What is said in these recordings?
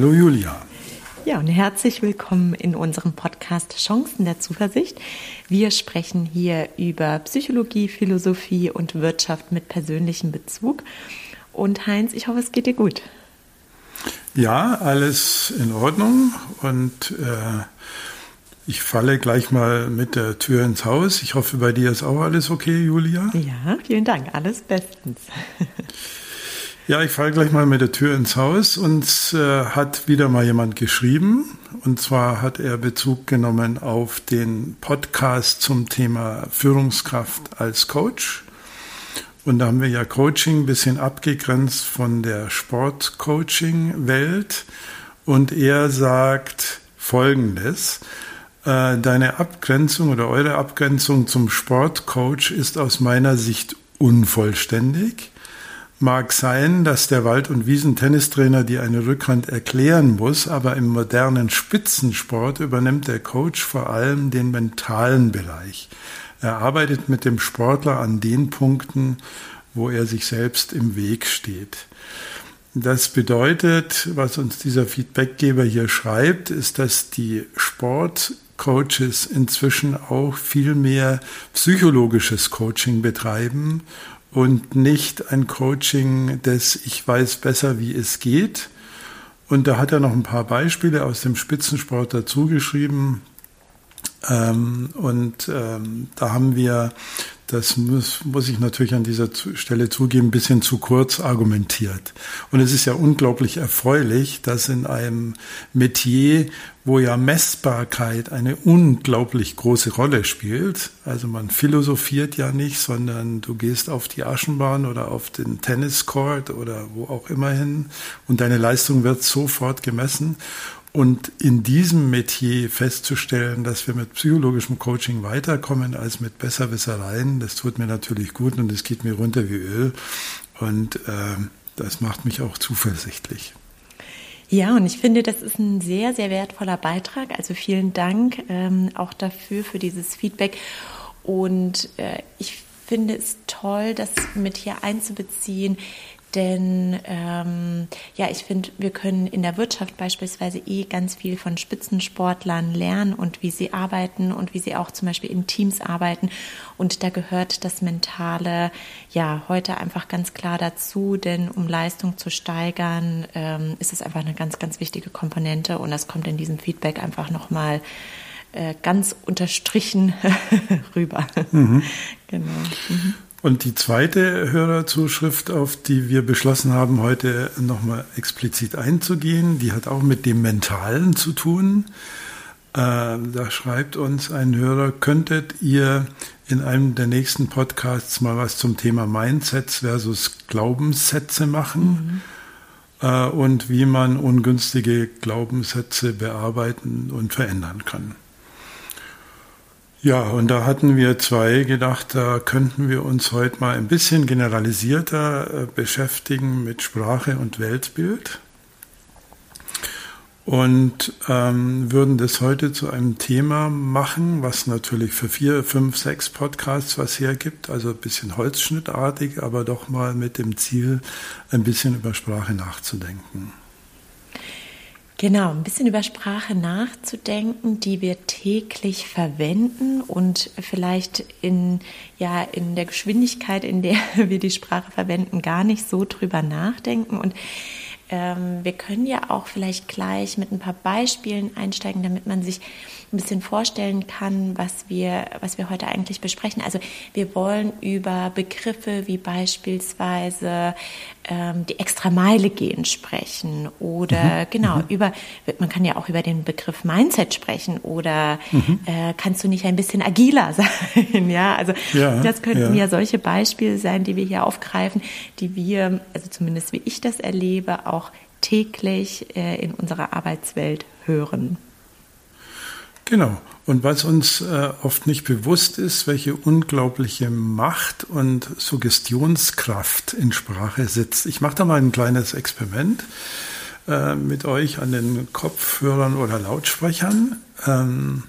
Hallo Julia. Ja, und herzlich willkommen in unserem Podcast Chancen der Zuversicht. Wir sprechen hier über Psychologie, Philosophie und Wirtschaft mit persönlichem Bezug. Und Heinz, ich hoffe, es geht dir gut. Ja, alles in Ordnung und äh, ich falle gleich mal mit der Tür ins Haus. Ich hoffe, bei dir ist auch alles okay, Julia. Ja, vielen Dank, alles bestens. ja, ich falle gleich mal mit der Tür ins Haus. Uns äh, hat wieder mal jemand geschrieben. Und zwar hat er Bezug genommen auf den Podcast zum Thema Führungskraft als Coach. Und da haben wir ja Coaching ein bisschen abgegrenzt von der Sportcoaching-Welt. Und er sagt Folgendes. Äh, deine Abgrenzung oder eure Abgrenzung zum Sportcoach ist aus meiner Sicht unvollständig. Mag sein, dass der Wald- und Wiesentennistrainer dir eine Rückhand erklären muss, aber im modernen Spitzensport übernimmt der Coach vor allem den mentalen Bereich. Er arbeitet mit dem Sportler an den Punkten, wo er sich selbst im Weg steht. Das bedeutet, was uns dieser Feedbackgeber hier schreibt, ist, dass die Sportcoaches inzwischen auch viel mehr psychologisches Coaching betreiben und nicht ein Coaching des Ich weiß besser, wie es geht. Und da hat er noch ein paar Beispiele aus dem Spitzensport dazu geschrieben. Ähm, und ähm, da haben wir, das muss, muss ich natürlich an dieser Stelle zugeben, ein bisschen zu kurz argumentiert. Und es ist ja unglaublich erfreulich, dass in einem Metier, wo ja Messbarkeit eine unglaublich große Rolle spielt, also man philosophiert ja nicht, sondern du gehst auf die Aschenbahn oder auf den Tenniscourt oder wo auch immer hin und deine Leistung wird sofort gemessen. Und in diesem Metier festzustellen, dass wir mit psychologischem Coaching weiterkommen als mit Besserwissereien, das tut mir natürlich gut und es geht mir runter wie Öl. Und äh, das macht mich auch zuversichtlich. Ja, und ich finde, das ist ein sehr, sehr wertvoller Beitrag. Also vielen Dank ähm, auch dafür, für dieses Feedback. Und äh, ich finde es toll, das mit hier einzubeziehen, denn ähm, ja, ich finde, wir können in der Wirtschaft beispielsweise eh ganz viel von Spitzensportlern lernen und wie sie arbeiten und wie sie auch zum Beispiel in Teams arbeiten. Und da gehört das Mentale ja heute einfach ganz klar dazu, denn um Leistung zu steigern, ähm, ist es einfach eine ganz, ganz wichtige Komponente und das kommt in diesem Feedback einfach nochmal äh, ganz unterstrichen rüber. Mhm. genau. Mhm. Und die zweite Hörerzuschrift, auf die wir beschlossen haben, heute nochmal explizit einzugehen, die hat auch mit dem Mentalen zu tun. Äh, da schreibt uns ein Hörer, könntet ihr in einem der nächsten Podcasts mal was zum Thema Mindsets versus Glaubenssätze machen mhm. äh, und wie man ungünstige Glaubenssätze bearbeiten und verändern kann. Ja, und da hatten wir zwei gedacht, da könnten wir uns heute mal ein bisschen generalisierter äh, beschäftigen mit Sprache und Weltbild und ähm, würden das heute zu einem Thema machen, was natürlich für vier, fünf, sechs Podcasts was hergibt, also ein bisschen holzschnittartig, aber doch mal mit dem Ziel, ein bisschen über Sprache nachzudenken. Genau, ein bisschen über Sprache nachzudenken, die wir täglich verwenden und vielleicht in, ja, in der Geschwindigkeit, in der wir die Sprache verwenden, gar nicht so drüber nachdenken. Und ähm, wir können ja auch vielleicht gleich mit ein paar Beispielen einsteigen, damit man sich ein bisschen vorstellen kann, was wir, was wir heute eigentlich besprechen. Also wir wollen über Begriffe wie beispielsweise ähm, die Extrameile gehen sprechen oder mhm. genau mhm. über, man kann ja auch über den Begriff Mindset sprechen oder mhm. äh, kannst du nicht ein bisschen agiler sein? ja, also ja, das könnten ja. ja solche Beispiele sein, die wir hier aufgreifen, die wir, also zumindest wie ich das erlebe, auch täglich äh, in unserer Arbeitswelt hören. Genau. Und was uns äh, oft nicht bewusst ist, welche unglaubliche Macht und Suggestionskraft in Sprache sitzt. Ich mache da mal ein kleines Experiment äh, mit euch an den Kopfhörern oder Lautsprechern. Ähm,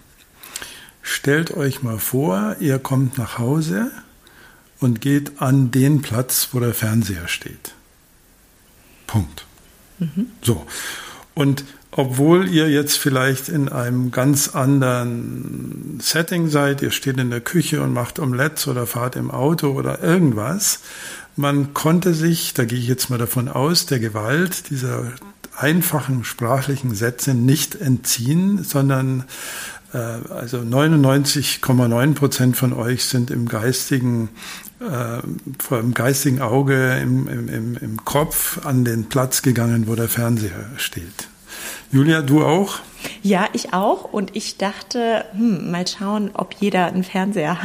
stellt euch mal vor, ihr kommt nach Hause und geht an den Platz, wo der Fernseher steht. Punkt. Mhm. So. Und obwohl ihr jetzt vielleicht in einem ganz anderen Setting seid, ihr steht in der Küche und macht Omelettes oder fahrt im Auto oder irgendwas, man konnte sich, da gehe ich jetzt mal davon aus, der Gewalt dieser einfachen sprachlichen Sätze nicht entziehen, sondern äh, also 99,9 Prozent von euch sind im geistigen, äh, vor dem geistigen Auge, im, im, im Kopf an den Platz gegangen, wo der Fernseher steht. Julia, du auch? Ja, ich auch. Und ich dachte, hm, mal schauen, ob jeder einen Fernseher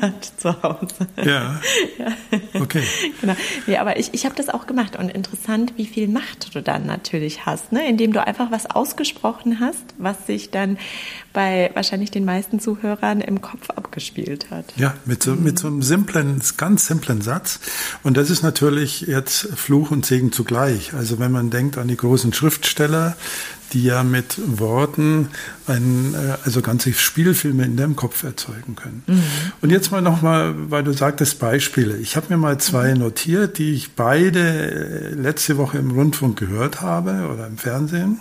hat zu Hause. Ja. ja. Okay. Genau. Nee, aber ich, ich habe das auch gemacht. Und interessant, wie viel Macht du dann natürlich hast, ne? indem du einfach was ausgesprochen hast, was sich dann bei wahrscheinlich den meisten Zuhörern im Kopf abgespielt hat. Ja, mit so, mit so einem simplen, ganz simplen Satz. Und das ist natürlich jetzt Fluch und Segen zugleich. Also wenn man denkt an die großen Schriftsteller, die ja mit Worten ein, äh, also ganze Spielfilme in deinem Kopf erzeugen können. Mhm. Und jetzt mal nochmal, weil du sagtest Beispiele. Ich habe mir mal zwei mhm. notiert, die ich beide äh, letzte Woche im Rundfunk gehört habe oder im Fernsehen.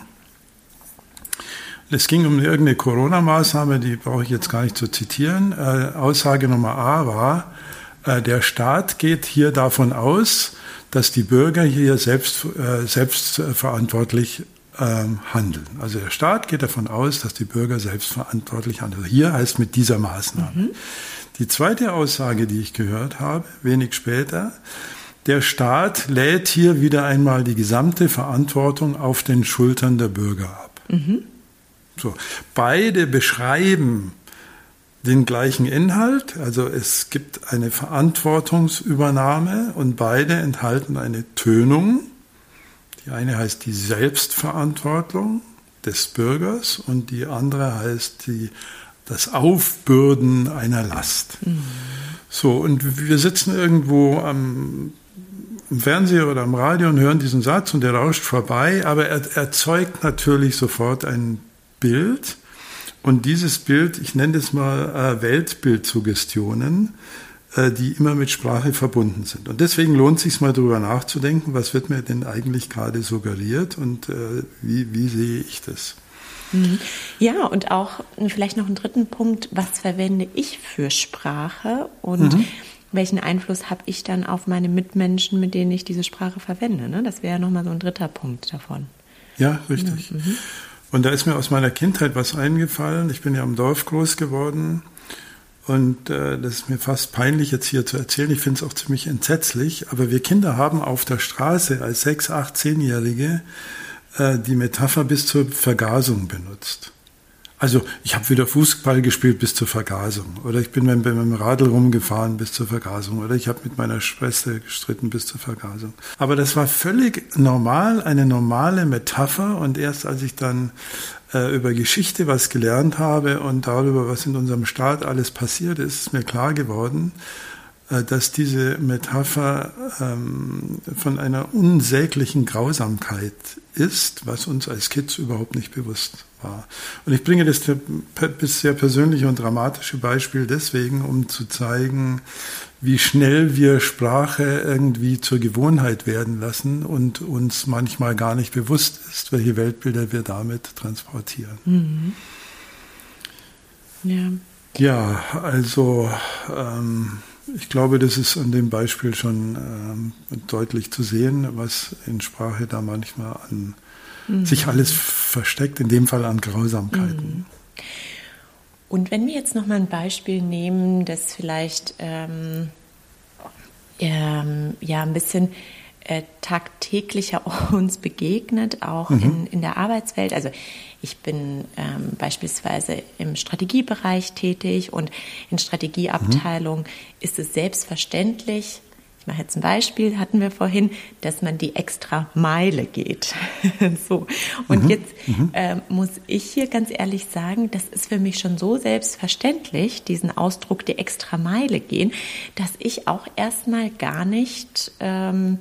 Es ging um irgendeine Corona-Maßnahme, die brauche ich jetzt gar nicht zu zitieren. Äh, Aussage Nummer A war, äh, der Staat geht hier davon aus, dass die Bürger hier selbst, äh, selbstverantwortlich handeln. Also der Staat geht davon aus, dass die Bürger selbstverantwortlich handeln. Hier heißt mit dieser Maßnahme. Mhm. Die zweite Aussage, die ich gehört habe, wenig später, der Staat lädt hier wieder einmal die gesamte Verantwortung auf den Schultern der Bürger ab. Mhm. So, beide beschreiben den gleichen Inhalt, also es gibt eine Verantwortungsübernahme und beide enthalten eine Tönung. Die eine heißt die Selbstverantwortung des Bürgers und die andere heißt die, das Aufbürden einer Last. Mhm. So, und wir sitzen irgendwo am im Fernseher oder am Radio und hören diesen Satz und der rauscht vorbei, aber er erzeugt natürlich sofort ein Bild. Und dieses Bild, ich nenne es mal äh, Weltbildsuggestionen, die immer mit Sprache verbunden sind. Und deswegen lohnt es sich mal darüber nachzudenken, was wird mir denn eigentlich gerade suggeriert und äh, wie, wie sehe ich das? Mhm. Ja, und auch vielleicht noch einen dritten Punkt, was verwende ich für Sprache und mhm. welchen Einfluss habe ich dann auf meine Mitmenschen, mit denen ich diese Sprache verwende? Ne? Das wäre nochmal so ein dritter Punkt davon. Ja, richtig. Mhm. Und da ist mir aus meiner Kindheit was eingefallen. Ich bin ja im Dorf groß geworden. Und äh, das ist mir fast peinlich jetzt hier zu erzählen. Ich finde es auch ziemlich entsetzlich. Aber wir Kinder haben auf der Straße als sechs, acht, zehnjährige äh, die Metapher bis zur Vergasung benutzt. Also ich habe wieder Fußball gespielt bis zur Vergasung. Oder ich bin mit, dem Radl rumgefahren bis zur Vergasung. Oder ich habe mit meiner Schwester gestritten bis zur Vergasung. Aber das war völlig normal, eine normale Metapher. Und erst als ich dann äh, über Geschichte was gelernt habe und darüber, was in unserem Staat alles passiert ist, ist mir klar geworden, dass diese Metapher ähm, von einer unsäglichen Grausamkeit ist, was uns als Kids überhaupt nicht bewusst war. Und ich bringe das bisher persönliche und dramatische Beispiel deswegen, um zu zeigen, wie schnell wir Sprache irgendwie zur Gewohnheit werden lassen und uns manchmal gar nicht bewusst ist, welche Weltbilder wir damit transportieren. Mhm. Ja. Ja, also ähm, ich glaube, das ist an dem Beispiel schon ähm, deutlich zu sehen, was in Sprache da manchmal an mhm. sich alles versteckt, in dem Fall an Grausamkeiten. Mhm. Und wenn wir jetzt noch mal ein Beispiel nehmen, das vielleicht ähm, ähm, ja ein bisschen äh, tagtäglicher uns begegnet, auch mhm. in, in der Arbeitswelt. Also ich bin ähm, beispielsweise im Strategiebereich tätig und in Strategieabteilung mhm. ist es selbstverständlich, ich mache jetzt ein Beispiel, hatten wir vorhin, dass man die extra Meile geht. so. Und mhm. jetzt äh, muss ich hier ganz ehrlich sagen, das ist für mich schon so selbstverständlich, diesen Ausdruck die extra Meile gehen, dass ich auch erstmal gar nicht ähm,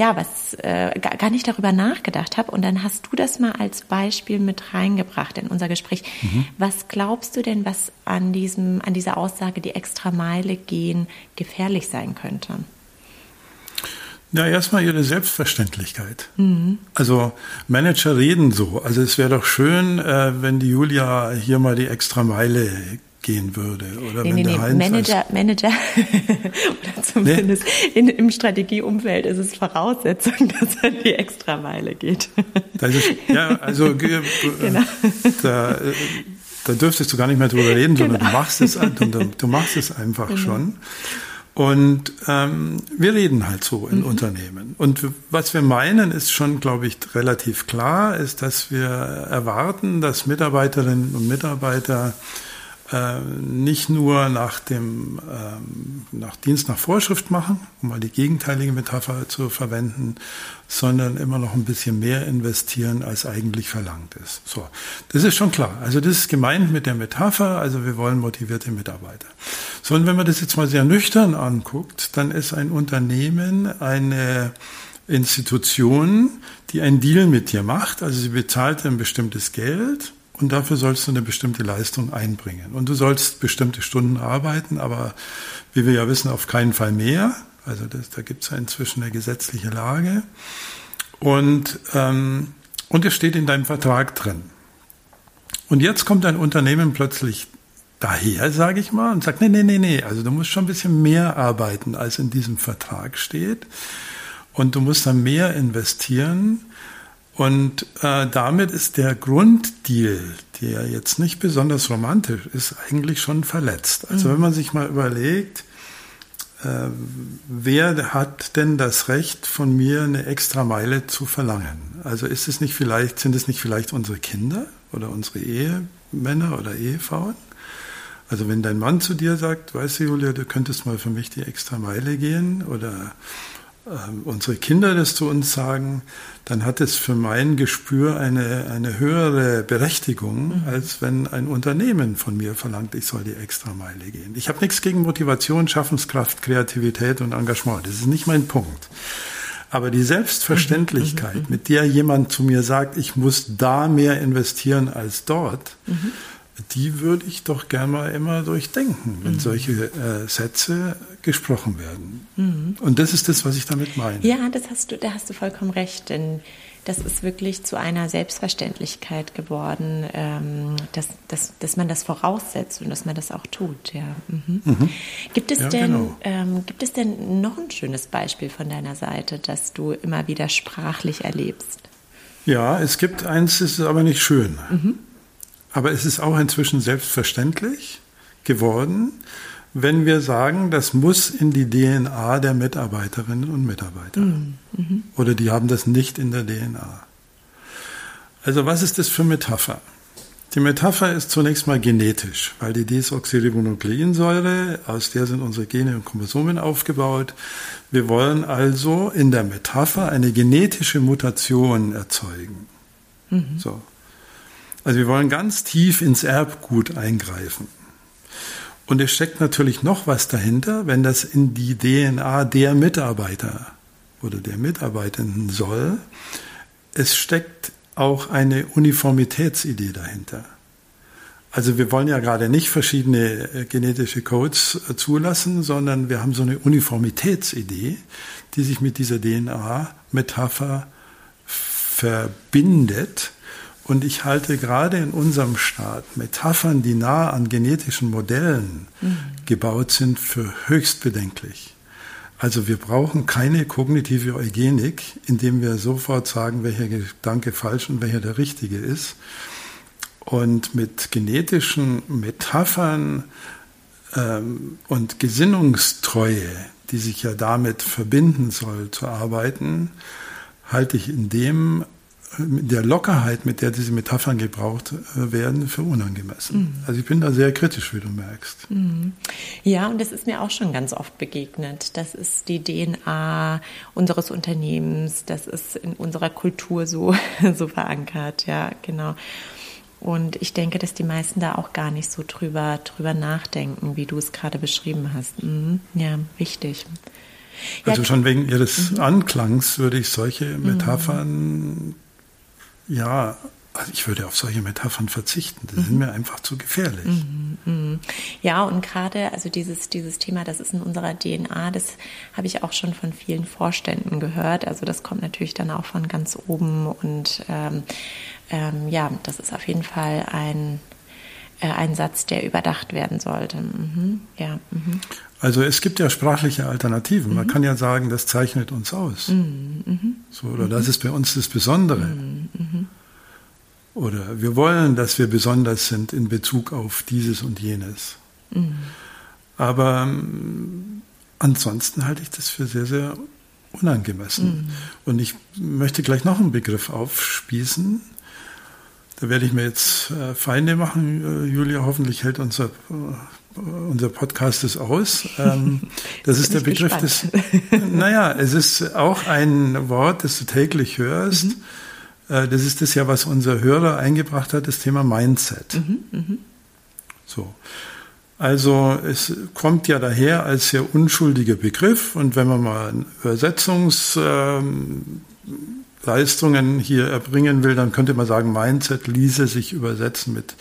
ja, was äh, gar nicht darüber nachgedacht habe. Und dann hast du das mal als Beispiel mit reingebracht in unser Gespräch. Mhm. Was glaubst du denn, was an diesem, an dieser Aussage, die extra Meile gehen, gefährlich sein könnte? Ja, erstmal ihre Selbstverständlichkeit. Mhm. Also Manager reden so. Also es wäre doch schön, äh, wenn die Julia hier mal die extra Meile gehen würde. Oder nee, wenn nee, der nee. Heinz Manager, Manager oder zumindest in, im Strategieumfeld ist es Voraussetzung, dass er die Extrameile geht. Ist, ja, also genau. da, äh, da dürftest du gar nicht mehr drüber reden, genau. sondern du machst es, du, du machst es einfach genau. schon. Und ähm, wir reden halt so in mhm. Unternehmen. Und was wir meinen, ist schon, glaube ich, relativ klar, ist, dass wir erwarten, dass Mitarbeiterinnen und Mitarbeiter äh, nicht nur nach dem ähm, nach Dienst nach Vorschrift machen, um mal die gegenteilige Metapher zu verwenden, sondern immer noch ein bisschen mehr investieren, als eigentlich verlangt ist. So, das ist schon klar. Also das ist gemeint mit der Metapher. Also wir wollen motivierte Mitarbeiter. So und wenn man das jetzt mal sehr nüchtern anguckt, dann ist ein Unternehmen eine Institution, die einen Deal mit dir macht. Also sie bezahlt ein bestimmtes Geld und dafür sollst du eine bestimmte Leistung einbringen. Und du sollst bestimmte Stunden arbeiten, aber wie wir ja wissen, auf keinen Fall mehr. Also das, da gibt es ja inzwischen eine gesetzliche Lage. Und, ähm, und es steht in deinem Vertrag drin. Und jetzt kommt ein Unternehmen plötzlich daher, sage ich mal, und sagt, nee, nee, nee, nee, also du musst schon ein bisschen mehr arbeiten, als in diesem Vertrag steht. Und du musst dann mehr investieren. Und äh, damit ist der Grunddeal, der jetzt nicht besonders romantisch ist, eigentlich schon verletzt. Also mhm. wenn man sich mal überlegt, äh, wer hat denn das Recht von mir eine extra Meile zu verlangen? Also ist es nicht vielleicht, sind es nicht vielleicht unsere Kinder oder unsere Ehemänner oder Ehefrauen? Also wenn dein Mann zu dir sagt, weißt du, Julia, du könntest mal für mich die extra Meile gehen oder unsere Kinder das zu uns sagen, dann hat es für mein Gespür eine, eine höhere Berechtigung, mhm. als wenn ein Unternehmen von mir verlangt, ich soll die extra Meile gehen. Ich habe nichts gegen Motivation, Schaffenskraft, Kreativität und Engagement. Das ist nicht mein Punkt. Aber die Selbstverständlichkeit, mhm. mhm. mit der jemand zu mir sagt, ich muss da mehr investieren als dort, die würde ich doch gerne mal immer durchdenken, wenn solche äh, Sätze gesprochen werden. Mhm. Und das ist das, was ich damit meine. Ja, das hast du, da hast du vollkommen recht, denn das ist wirklich zu einer Selbstverständlichkeit geworden, ähm, dass, dass, dass man das voraussetzt und dass man das auch tut. Ja. Mhm. mhm. Gibt, es ja, denn, genau. ähm, gibt es denn noch ein schönes Beispiel von deiner Seite, das du immer wieder sprachlich erlebst? Ja, es gibt eins, das ist aber nicht schön. Mhm. Aber es ist auch inzwischen selbstverständlich geworden, wenn wir sagen, das muss in die DNA der Mitarbeiterinnen und Mitarbeiter. Mhm. mhm. Oder die haben das nicht in der DNA. Also was ist das für Metapher? Die Metapher ist zunächst mal genetisch, weil die Desoxyribonukleinsäure, aus der sind unsere Gene und Chromosomen aufgebaut. Wir wollen also in der Metapher eine genetische Mutation erzeugen. Mhm. So. Also wir wollen ganz tief ins Erbgut eingreifen. Und es steckt natürlich noch was dahinter, wenn das in die DNA der Mitarbeiter oder der Mitarbeitenden soll. Es steckt auch eine Uniformitätsidee dahinter. Also wir wollen ja gerade nicht verschiedene äh, genetische Codes äh, zulassen, sondern wir haben so eine Uniformitätsidee, die sich mit dieser DNA-Metapher verbindet und ich halte gerade in unserem Staat Metaphern, die nah an genetischen Modellen mhm. gebaut sind, für höchst bedenklich. Also wir brauchen keine kognitive Eugenik, indem wir sofort sagen, welcher Gedanke falsch und welcher der richtige ist. Und mit genetischen Metaphern ähm, und Gesinnungstreue, die sich ja damit verbinden soll, zu arbeiten, halte ich in dem der Lockerheit, mit der diese Metaphern gebraucht äh, werden, für unangemessen. Mhm. Also ich bin da sehr kritisch, wie du merkst. Mhm. Ja, und das ist mir auch schon ganz oft begegnet. Das ist die DNA unseres Unternehmens, das ist in unserer Kultur so, so verankert, ja, genau. Und ich denke, dass die meisten da auch gar nicht so drüber, drüber nachdenken, wie du es gerade beschrieben hast. Mhm. Ja, wichtig. Also schon wegen ihres mhm. Anklangs würde ich solche Metaphern ja, also ich würde auf solche Metaphern verzichten. Die mhm. sind mir einfach zu gefährlich. Mhm, mhm. Ja, und gerade also dieses, dieses Thema, das ist in unserer DNA, das habe ich auch schon von vielen Vorständen gehört. Also das kommt natürlich dann auch von ganz oben und ähm, ähm, ja, das ist auf jeden Fall ein, ein Satz, der überdacht werden sollte. Mhm. Ja. Mhm. Also es gibt ja sprachliche Alternativen. Man mhm. kann ja sagen, das zeichnet uns aus. Mhm. mhm. So, oder das ist bei uns das Besondere. Oder wir wollen, dass wir besonders sind in Bezug auf dieses und jenes. Aber ähm, ansonsten halte ich das für sehr, sehr unangemessen. Und ich möchte gleich noch einen Begriff aufspießen, da werde ich mir jetzt äh, Feinde machen. Äh, Julia, hoffentlich hält unser, äh, unser Podcast es aus. Ähm, das ist der Begriff gespannt. des. Naja, es ist auch ein Wort, das du täglich hörst. Mhm. Äh, das ist das ja, was unser Hörer eingebracht hat, das Thema Mindset. Mhm, mh. So. Also es kommt ja daher als sehr unschuldiger Begriff und wenn man mal einen Übersetzungs ähm, Leistungen hier erbringen will, dann könnte man sagen, Mindset ließe sich übersetzen mit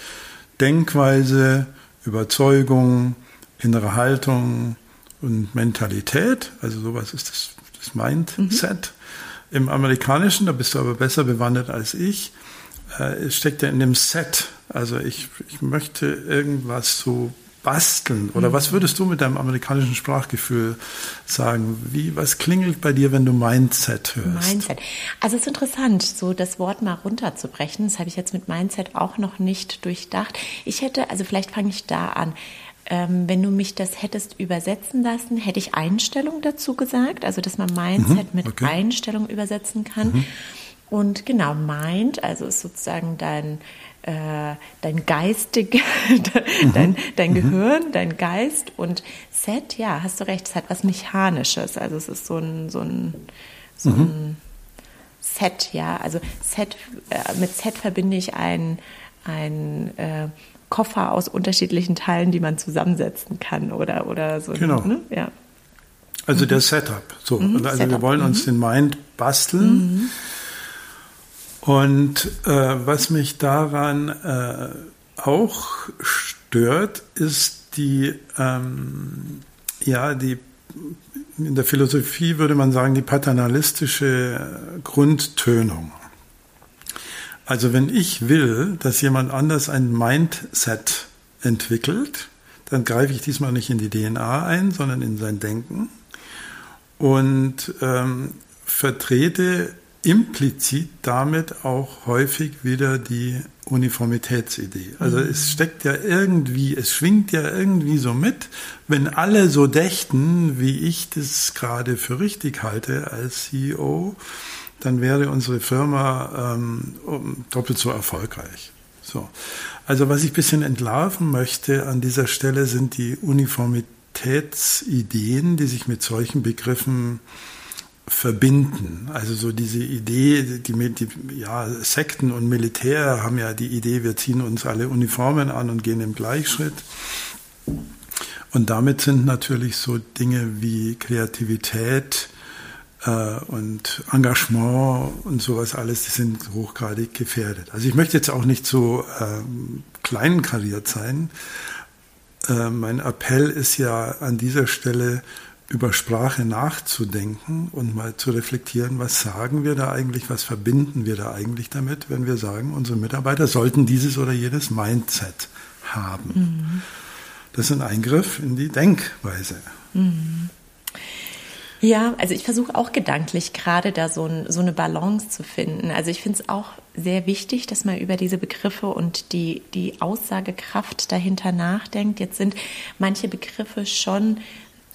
Denkweise, Überzeugung, innere Haltung und Mentalität. Also sowas ist das, das Mindset. Mhm. Im Amerikanischen, da bist du aber besser bewandert als ich, äh, steckt ja in dem Set. Also ich, ich möchte irgendwas so basteln? Oder was würdest du mit deinem amerikanischen Sprachgefühl sagen? Wie, was klingelt bei dir, wenn du Mindset hörst? Mindset. Also es ist interessant, so das Wort mal runterzubrechen. Das habe ich jetzt mit Mindset auch noch nicht durchdacht. Ich hätte, also vielleicht fange ich da an. Ähm, wenn du mich das hättest übersetzen lassen, hätte ich Einstellung dazu gesagt, also dass man Mindset mhm, okay. mit Einstellung übersetzen kann. Mhm. Und genau, Mind, also ist sozusagen dein äh, dein geistig, dein, dein mhm. Gehirn, dein Geist und Set, ja, hast du recht, es hat was Mechanisches. Also es ist so ein, so ein, so mhm. ein Set, ja. Also Set, äh, mit Set verbinde ich ein, ein äh, Koffer aus unterschiedlichen Teilen, die man zusammensetzen kann oder, oder so. Genau. Ne? Ja. Also mhm. der Setup. So. Mhm, also Setup. wir wollen uns mhm. den Mind basteln. Und äh, was mich daran äh, auch stört, ist die, ähm, ja, die, in der Philosophie würde man sagen, die paternalistische Grundtönung. Also wenn ich will, dass jemand anders ein Mindset entwickelt, dann greife ich diesmal nicht in die DNA ein, sondern in sein Denken und ähm, vertrete implizit damit auch häufig wieder die Uniformitätsidee. Also mhm. es steckt ja irgendwie, es schwingt ja irgendwie so mit, wenn alle so dächten, wie ich das gerade für richtig halte als CEO, dann wäre unsere Firma ähm, doppelt so erfolgreich. So. Also was ich ein bisschen entlarven möchte an dieser Stelle sind die Uniformitätsideen, die sich mit solchen Begriffen verbinden. Also so diese Idee, die, die ja, Sekten und Militär haben ja die Idee, wir ziehen uns alle Uniformen an und gehen im Gleichschritt. Und damit sind natürlich so Dinge wie Kreativität äh, und Engagement und sowas alles, die sind hochgradig gefährdet. Also ich möchte jetzt auch nicht so äh, klein kariert sein. Äh, mein Appell ist ja an dieser Stelle, über Sprache nachzudenken und mal zu reflektieren, was sagen wir da eigentlich, was verbinden wir da eigentlich damit, wenn wir sagen, unsere Mitarbeiter sollten dieses oder jenes Mindset haben. Mhm. Das ist ein Eingriff in die Denkweise. Mhm. Ja, also ich versuche auch gedanklich gerade da so, ein, so eine Balance zu finden. Also ich finde es auch sehr wichtig, dass man über diese Begriffe und die, die Aussagekraft dahinter nachdenkt. Jetzt sind manche Begriffe schon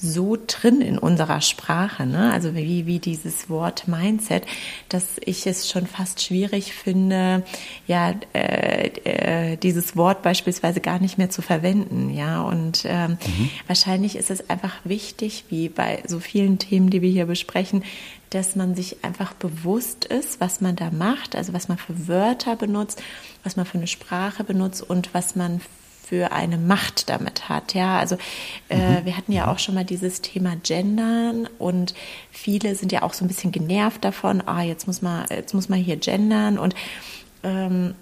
so drin in unserer Sprache, ne? also wie, wie dieses Wort Mindset, dass ich es schon fast schwierig finde, ja, äh, äh, dieses Wort beispielsweise gar nicht mehr zu verwenden, ja, und ähm, mhm. wahrscheinlich ist es einfach wichtig, wie bei so vielen Themen, die wir hier besprechen, dass man sich einfach bewusst ist, was man da macht, also was man für Wörter benutzt, was man für eine Sprache benutzt und was man für eine Macht damit hat. Ja, also äh, mhm. wir hatten ja auch schon mal dieses Thema Gendern und viele sind ja auch so ein bisschen genervt davon. Ah, jetzt muss man, jetzt muss man hier gendern und ähm,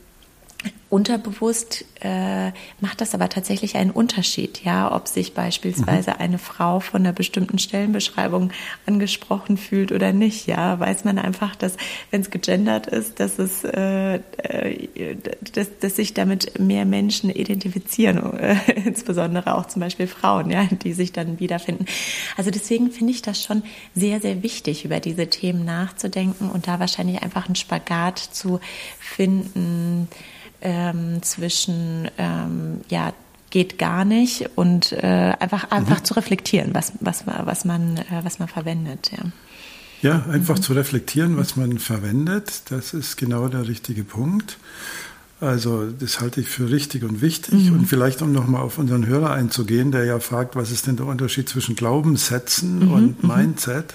Unterbewusst äh, macht das aber tatsächlich einen Unterschied, ja, ob sich beispielsweise mhm. eine Frau von einer bestimmten Stellenbeschreibung angesprochen fühlt oder nicht, ja, weiß man einfach, dass wenn es gegendert ist, dass es, äh, äh, dass, dass sich damit mehr Menschen identifizieren, äh, insbesondere auch zum Beispiel Frauen, ja, die sich dann wiederfinden. Also deswegen finde ich das schon sehr, sehr wichtig, über diese Themen nachzudenken und da wahrscheinlich einfach einen Spagat zu finden ähm, zwischen ähm, ja geht gar nicht und äh, einfach einfach mhm. zu reflektieren, was was was man äh, was man verwendet. Ja. Ja, einfach mhm. zu reflektieren, was man verwendet, das ist genau der richtige Punkt. Also das halte ich für richtig und wichtig. Mhm. Und vielleicht, um nochmal auf unseren Hörer einzugehen, der ja fragt, was ist denn der Unterschied zwischen Glaubenssätzen mhm. und mhm. Mindset?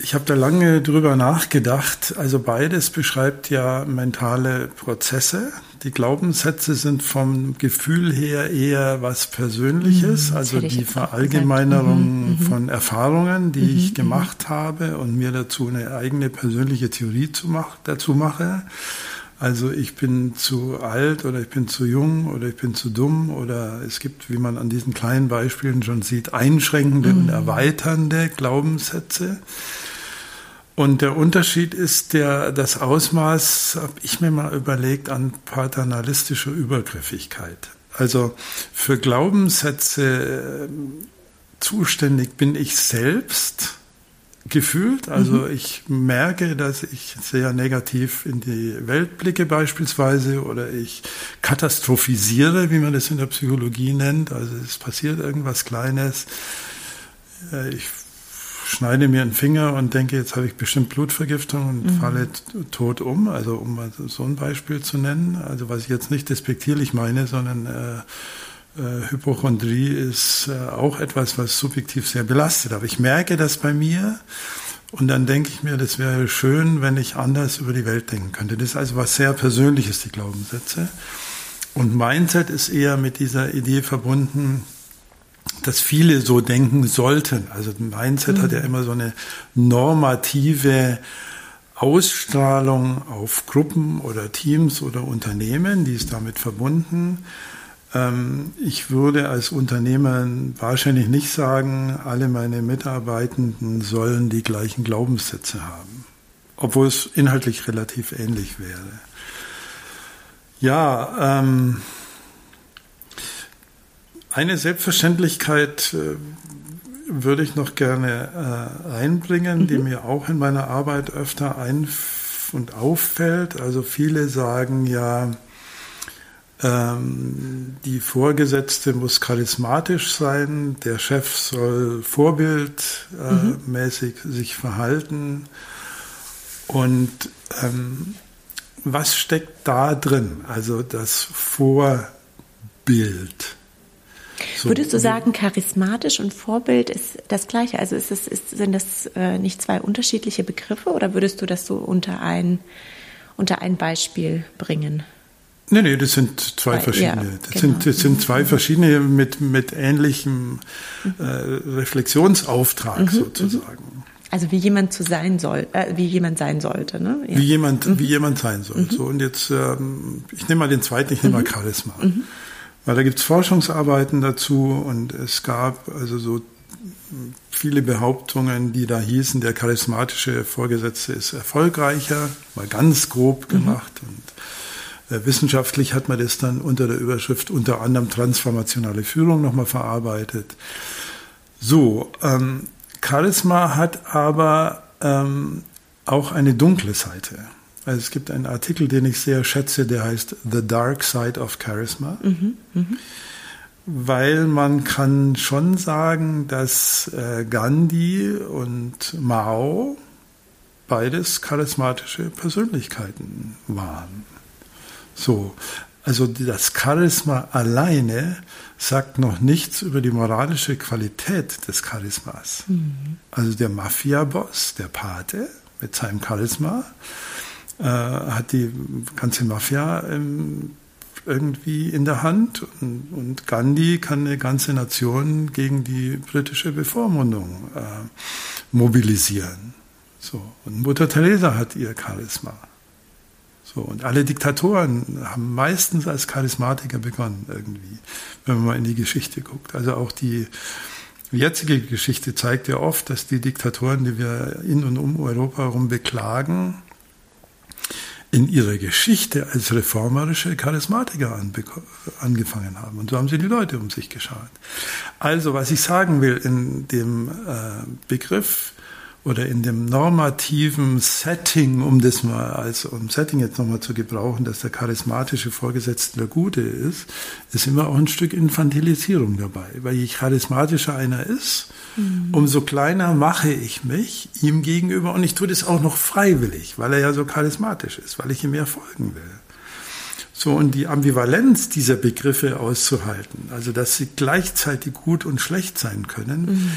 Ich habe da lange drüber nachgedacht. Also beides beschreibt ja mentale Prozesse. Die Glaubenssätze sind vom Gefühl her eher was Persönliches, mhm, also die Verallgemeinerung mhm, mhm, von Erfahrungen, die mhm, ich gemacht habe und mir dazu eine eigene persönliche Theorie zu mach, dazu mache. Also ich bin zu alt oder ich bin zu jung oder ich bin zu dumm oder es gibt, wie man an diesen kleinen Beispielen schon sieht, einschränkende und erweiternde Glaubenssätze. Und der Unterschied ist der, das Ausmaß, habe ich mir mal überlegt, an paternalistischer Übergriffigkeit. Also für Glaubenssätze äh, zuständig bin ich selbst gefühlt. Also mhm. ich merke, dass ich sehr negativ in die Welt blicke beispielsweise oder ich katastrophisiere, wie man das in der Psychologie nennt. Also es passiert irgendwas Kleines. Äh, ich schneide mir einen Finger und denke, jetzt habe ich bestimmt Blutvergiftung und mhm. falle tot um. Also um mal so ein Beispiel zu nennen. Also was ich jetzt nicht despektierlich meine, sondern äh, äh, Hypochondrie ist äh, auch etwas, was subjektiv sehr belastet. Aber ich merke das bei mir und dann denke ich mir, das wäre schön, wenn ich anders über die Welt denken könnte. Das ist also was sehr Persönliches, die Glaubenssätze. Und Mindset ist eher mit dieser Idee verbunden, dass viele so denken sollten. Also Mindset mhm. hat ja mhm. immer so eine normative Ausstrahlung auf Gruppen oder Teams oder Unternehmen, die ist damit verbunden. Ähm, ich würde als Unternehmer wahrscheinlich nicht sagen, alle meine Mitarbeitenden sollen die gleichen Glaubenssätze haben, obwohl es inhaltlich relativ ähnlich wäre. Ja, ähm, eine Selbstverständlichkeit äh, würde ich noch gerne äh, einbringen, mhm. die mir auch in meiner Arbeit öfter ein und auffällt. Also viele sagen ja, ähm, die Vorgesetzte muss charismatisch sein, der Chef soll vorbildmäßig mhm. sich verhalten. Und ähm, was steckt da drin? Also das Vorbild. So. Würdest du sagen, charismatisch und Vorbild ist das Gleiche? Also ist es, ist, sind das äh, nicht zwei unterschiedliche Begriffe oder würdest du das so unter ein, unter ein Beispiel bringen? Nee, nee, das sind zwei Weil, verschiedene. Ja, das, genau. sind, das sind zwei verschiedene mit, mit ähnlichem äh, Reflexionsauftrag mhm, sozusagen. Mhm. Also wie jemand zu sein soll, äh, wie jemand sein sollte, ne? Ja. Wie jemand, mhm. wie jemand sein soll. Mhm. So und jetzt, ähm, ich nehme mal den zweiten, ich nehme mal mhm. Charisma. Weil da gibt es Forschungsarbeiten dazu und es gab also so viele Behauptungen, die da hießen, der charismatische Vorgesetzte ist erfolgreicher, mal ganz grob mhm. gemacht. Mhm. Und äh, wissenschaftlich hat man das dann unter der Überschrift unter anderem transformationale Führung nochmal verarbeitet. So, ähm, Charisma hat aber ähm, auch eine dunkle Seite. Also es gibt einen Artikel, den ich sehr schätze, der heißt The Dark Side of Charisma. Mhm, mh. Weil man kann schon sagen, dass äh, Gandhi und Mao beides charismatische Persönlichkeiten waren. So, also das Charisma alleine sagt noch nichts über die moralische Qualität des Charismas. Mhm. Also der Mafia-Boss, der Pate mit seinem Charisma, äh, hat die ganze Mafia ähm, irgendwie in der Hand und, und, Gandhi kann eine ganze Nation gegen die britische Bevormundung äh, mobilisieren. So. Und Mutter Teresa hat ihr Charisma. So. Und alle Diktatoren haben meistens als Charismatiker begonnen, irgendwie, wenn man mal in die Geschichte guckt. Also auch die jetzige Geschichte zeigt ja oft, dass die Diktatoren, die wir in und um Europa herum beklagen, in ihrer Geschichte als reformerische Charismatiker angefangen haben. Und so haben sie die Leute um sich geschaut. Also, was ich sagen will in dem äh, Begriff oder in dem normativen Setting, um das mal als um Setting jetzt nochmal zu gebrauchen, dass der charismatische Vorgesetzte der Gute ist, ist immer auch ein Stück Infantilisierung dabei. Weil je charismatischer einer ist, mhm. umso kleiner mache ich mich ihm gegenüber und ich tue das auch noch freiwillig, weil er ja so charismatisch ist, weil ich ihm mehr folgen will. So, und die Ambivalenz dieser Begriffe auszuhalten, also dass sie gleichzeitig gut und schlecht sein können, mhm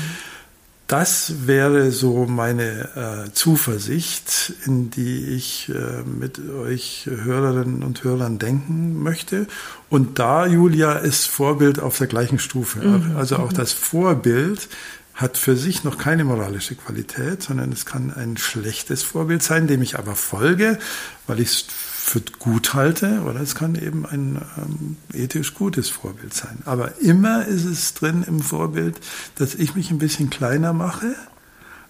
das wäre so meine äh, Zuversicht, in die ich äh, mit euch Hörerinnen und Hörern denken möchte. Und da, Julia, ist Vorbild auf der gleichen Stufe. Mhm. Also auch das Vorbild hat für sich noch keine moralische Qualität, sondern es kann ein schlechtes Vorbild sein, dem ich aber folge, weil ich es für gut halte, oder es kann eben ein ähm, ethisch gutes Vorbild sein. Aber immer ist es drin im Vorbild, dass ich mich ein bisschen kleiner mache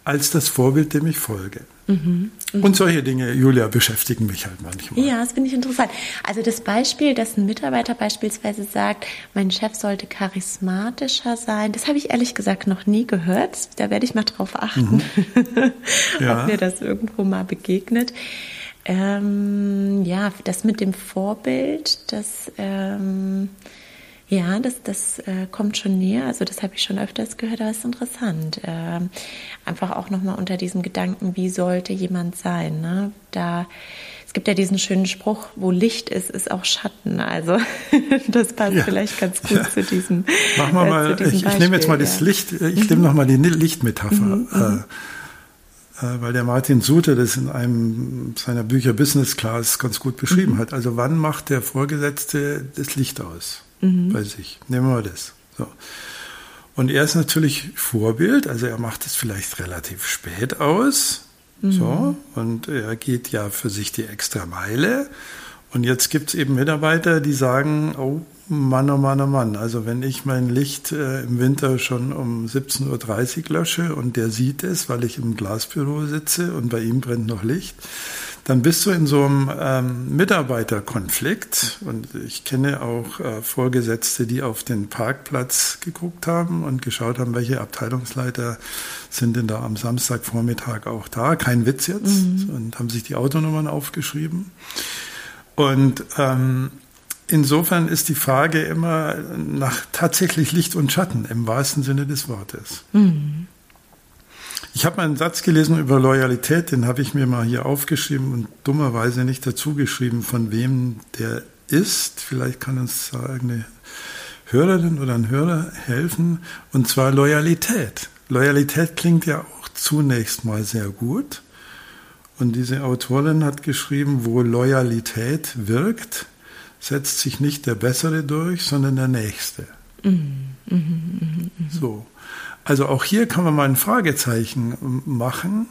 als das Vorbild, dem ich folge. Mhm. Und solche Dinge, Julia, beschäftigen mich halt manchmal. Ja, das finde ich interessant. Also das Beispiel, dass ein Mitarbeiter beispielsweise sagt, mein Chef sollte charismatischer sein, das habe ich ehrlich gesagt noch nie gehört. Da werde ich mal drauf achten, mhm. ja. ob mir das irgendwo mal begegnet. Ähm, ja, das mit dem Vorbild, das, ähm, ja, das, das äh, kommt schon näher. Also das habe ich schon öfters gehört, aber ist interessant. Ähm, einfach auch nochmal unter diesem Gedanken, wie sollte jemand sein? Ne? Da, es gibt ja diesen schönen Spruch, wo Licht ist, ist auch Schatten. Also das passt ja. vielleicht ganz gut ja. zu diesem. Machen wir äh, mal, ich, ich, nehme jetzt mal das Licht, ich nehme nochmal die Lichtmetapher. Mhm, mhm. äh, weil der Martin Suter das in einem seiner Bücher Business Class ganz gut beschrieben mhm. hat. Also wann macht der Vorgesetzte das Licht aus mhm. bei sich? Nehmen wir das. So. Und er ist natürlich Vorbild, also er macht es vielleicht relativ spät aus. Mhm. So, und er geht ja für sich die extra Meile. Und jetzt gibt es eben Mitarbeiter, die sagen, oh, Mann, oh Mann, oh Mann. Also wenn ich mein Licht äh, im Winter schon um 17.30 Uhr lösche und der sieht es, weil ich im Glasbüro sitze und bei ihm brennt noch Licht, dann bist du in so einem ähm, Mitarbeiterkonflikt. Und ich kenne auch äh, Vorgesetzte, die auf den Parkplatz geguckt haben und geschaut haben, welche Abteilungsleiter sind denn da am Samstagvormittag auch da. Kein Witz jetzt. Mhm. Und haben sich die Autonummern aufgeschrieben. Und ähm, insofern ist die Frage immer nach tatsächlich Licht und Schatten im wahrsten Sinne des Wortes. Mhm. Ich habe einen Satz gelesen über Loyalität, den habe ich mir mal hier aufgeschrieben und dummerweise nicht dazu geschrieben, von wem der ist. Vielleicht kann uns eine Hörerin oder ein Hörer helfen. Und zwar Loyalität. Loyalität klingt ja auch zunächst mal sehr gut. Und diese Autorin hat geschrieben, wo Loyalität wirkt, setzt sich nicht der Bessere durch, sondern der Nächste. Mhm. Mhm. So. Also auch hier kann man mal ein Fragezeichen machen.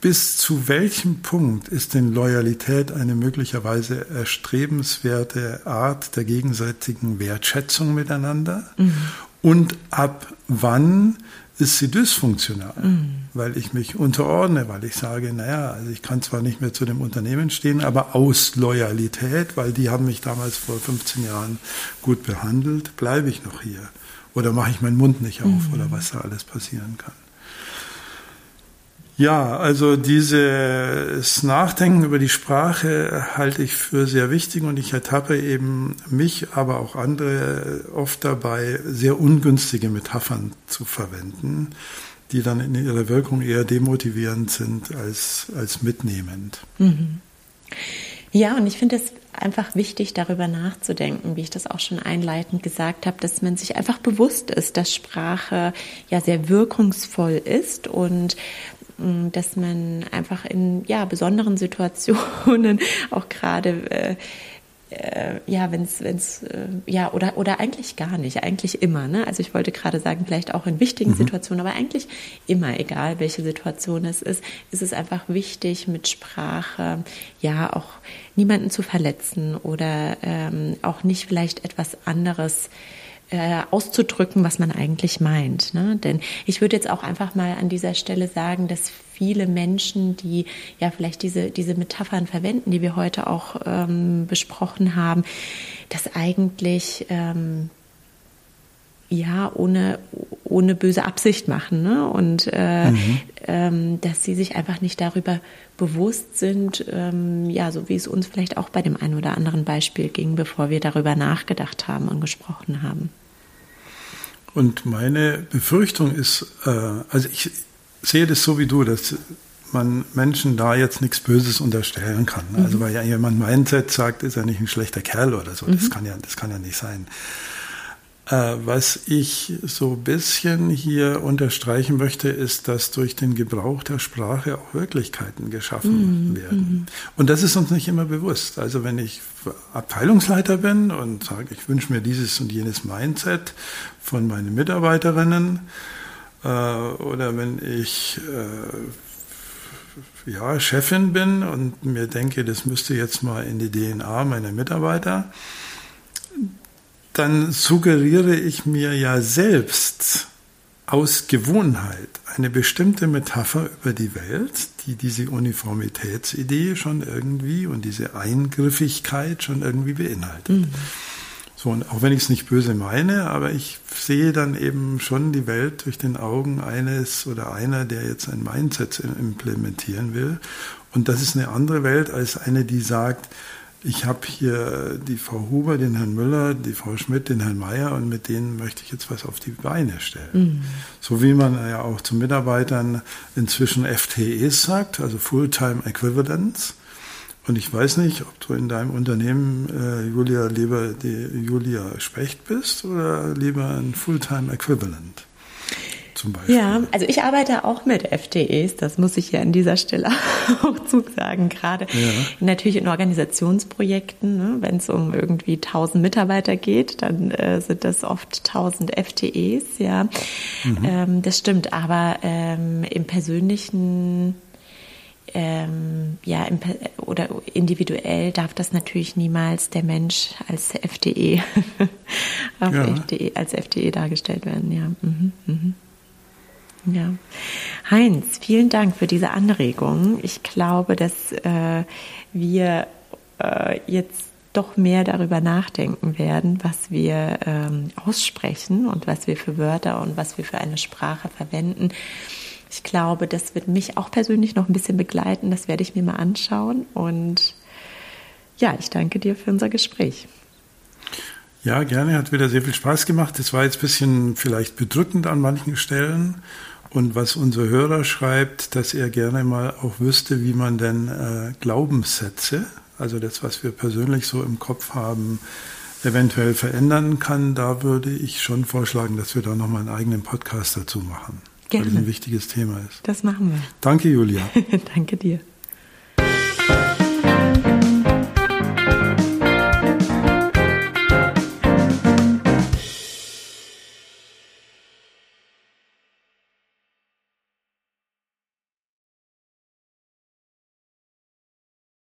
Bis zu welchem Punkt ist denn Loyalität eine möglicherweise erstrebenswerte Art der gegenseitigen Wertschätzung miteinander? Mhm. Und ab wann ist sie dysfunktional, mhm. weil ich mich unterordne, weil ich sage, naja, also ich kann zwar nicht mehr zu dem Unternehmen stehen, aber aus Loyalität, weil die haben mich damals vor 15 Jahren gut behandelt, bleibe ich noch hier. Oder mache ich meinen Mund nicht auf mhm. oder was da alles passieren kann. Ja, also dieses Nachdenken über die Sprache halte ich für sehr wichtig und ich ertappe eben mich, aber auch andere oft dabei, sehr ungünstige Metaphern zu verwenden, die dann in ihrer Wirkung eher demotivierend sind als, als mitnehmend. Mhm. Ja, und ich finde es einfach wichtig, darüber nachzudenken, wie ich das auch schon einleitend gesagt habe, dass man sich einfach bewusst ist, dass Sprache ja sehr wirkungsvoll ist und dass man einfach in ja, besonderen Situationen auch gerade äh, äh, ja, wenn es, wenn es, äh, ja, oder, oder eigentlich gar nicht, eigentlich immer, ne? Also ich wollte gerade sagen, vielleicht auch in wichtigen mhm. Situationen, aber eigentlich immer, egal welche Situation es ist, ist es einfach wichtig, mit Sprache, ja, auch niemanden zu verletzen oder ähm, auch nicht vielleicht etwas anderes äh, auszudrücken, was man eigentlich meint. Ne? Denn ich würde jetzt auch einfach mal an dieser Stelle sagen, dass viele Menschen, die ja vielleicht diese, diese Metaphern verwenden, die wir heute auch ähm, besprochen haben, das eigentlich ähm, ja ohne, ohne böse Absicht machen ne? und äh, mhm. ähm, dass sie sich einfach nicht darüber bewusst sind, ähm, ja, so wie es uns vielleicht auch bei dem einen oder anderen Beispiel ging, bevor wir darüber nachgedacht haben und gesprochen haben. Und meine Befürchtung ist, äh, also ich sehe das so wie du, dass man Menschen da jetzt nichts Böses unterstellen kann. Also mhm. Also weil ja jemand Mindset sagt, ist er nicht ein schlechter Kerl oder so. Mhm. Das kann ja, das kann ja nicht sein. Äh, was ich so ein bisschen hier unterstreichen möchte, ist, dass durch den Gebrauch der Sprache auch Wirklichkeiten geschaffen mhm. werden. Mhm. Und das ist uns nicht immer bewusst. Also wenn ich Abteilungsleiter bin und sage, ich wünsche mir dieses und jenes Mindset von meinen Mitarbeiterinnen, äh, oder wenn ich äh, ja, Chefin bin und mir denke, das müsste jetzt mal in die DNA meiner Mitarbeiter, dann suggeriere ich mir ja selbst aus Gewohnheit eine bestimmte Metapher über die Welt, die diese Uniformitätsidee schon irgendwie und diese Eingriffigkeit schon irgendwie beinhaltet. Mhm. So, und auch wenn ich es nicht böse meine, aber ich sehe dann eben schon die Welt durch den Augen eines oder einer, der jetzt ein Mindset implementieren will. Und das ist eine andere Welt als eine, die sagt, ich habe hier die Frau Huber, den Herrn Müller, die Frau Schmidt, den Herrn Mayer und mit denen möchte ich jetzt was auf die Beine stellen. Mhm. So wie man ja auch zu Mitarbeitern inzwischen FTEs sagt, also Fulltime Equivalents. Und ich weiß nicht, ob du in deinem Unternehmen, äh, Julia, lieber die Julia Specht bist oder lieber ein Fulltime Equivalent zum Beispiel. Ja, also ich arbeite auch mit FTEs, das muss ich hier an dieser Stelle auch zusagen, gerade ja. natürlich in Organisationsprojekten, ne, wenn es um irgendwie 1000 Mitarbeiter geht, dann äh, sind das oft 1000 FTEs, ja. Mhm. Ähm, das stimmt, aber ähm, im persönlichen ähm, ja, im, oder individuell darf das natürlich niemals der Mensch als FTE, ja. FTE als FTE dargestellt werden, ja. Mhm, mhm. Ja. Heinz, vielen Dank für diese Anregung. Ich glaube, dass äh, wir äh, jetzt doch mehr darüber nachdenken werden, was wir ähm, aussprechen und was wir für Wörter und was wir für eine Sprache verwenden. Ich glaube, das wird mich auch persönlich noch ein bisschen begleiten. Das werde ich mir mal anschauen. Und ja, ich danke dir für unser Gespräch. Ja, gerne. Hat wieder sehr viel Spaß gemacht. Es war jetzt ein bisschen vielleicht bedrückend an manchen Stellen. Und was unser Hörer schreibt, dass er gerne mal auch wüsste, wie man denn äh, Glaubenssätze, also das, was wir persönlich so im Kopf haben, eventuell verändern kann, da würde ich schon vorschlagen, dass wir da nochmal einen eigenen Podcast dazu machen. Gerne. Weil es ein wichtiges Thema ist. Das machen wir. Danke, Julia. Danke dir.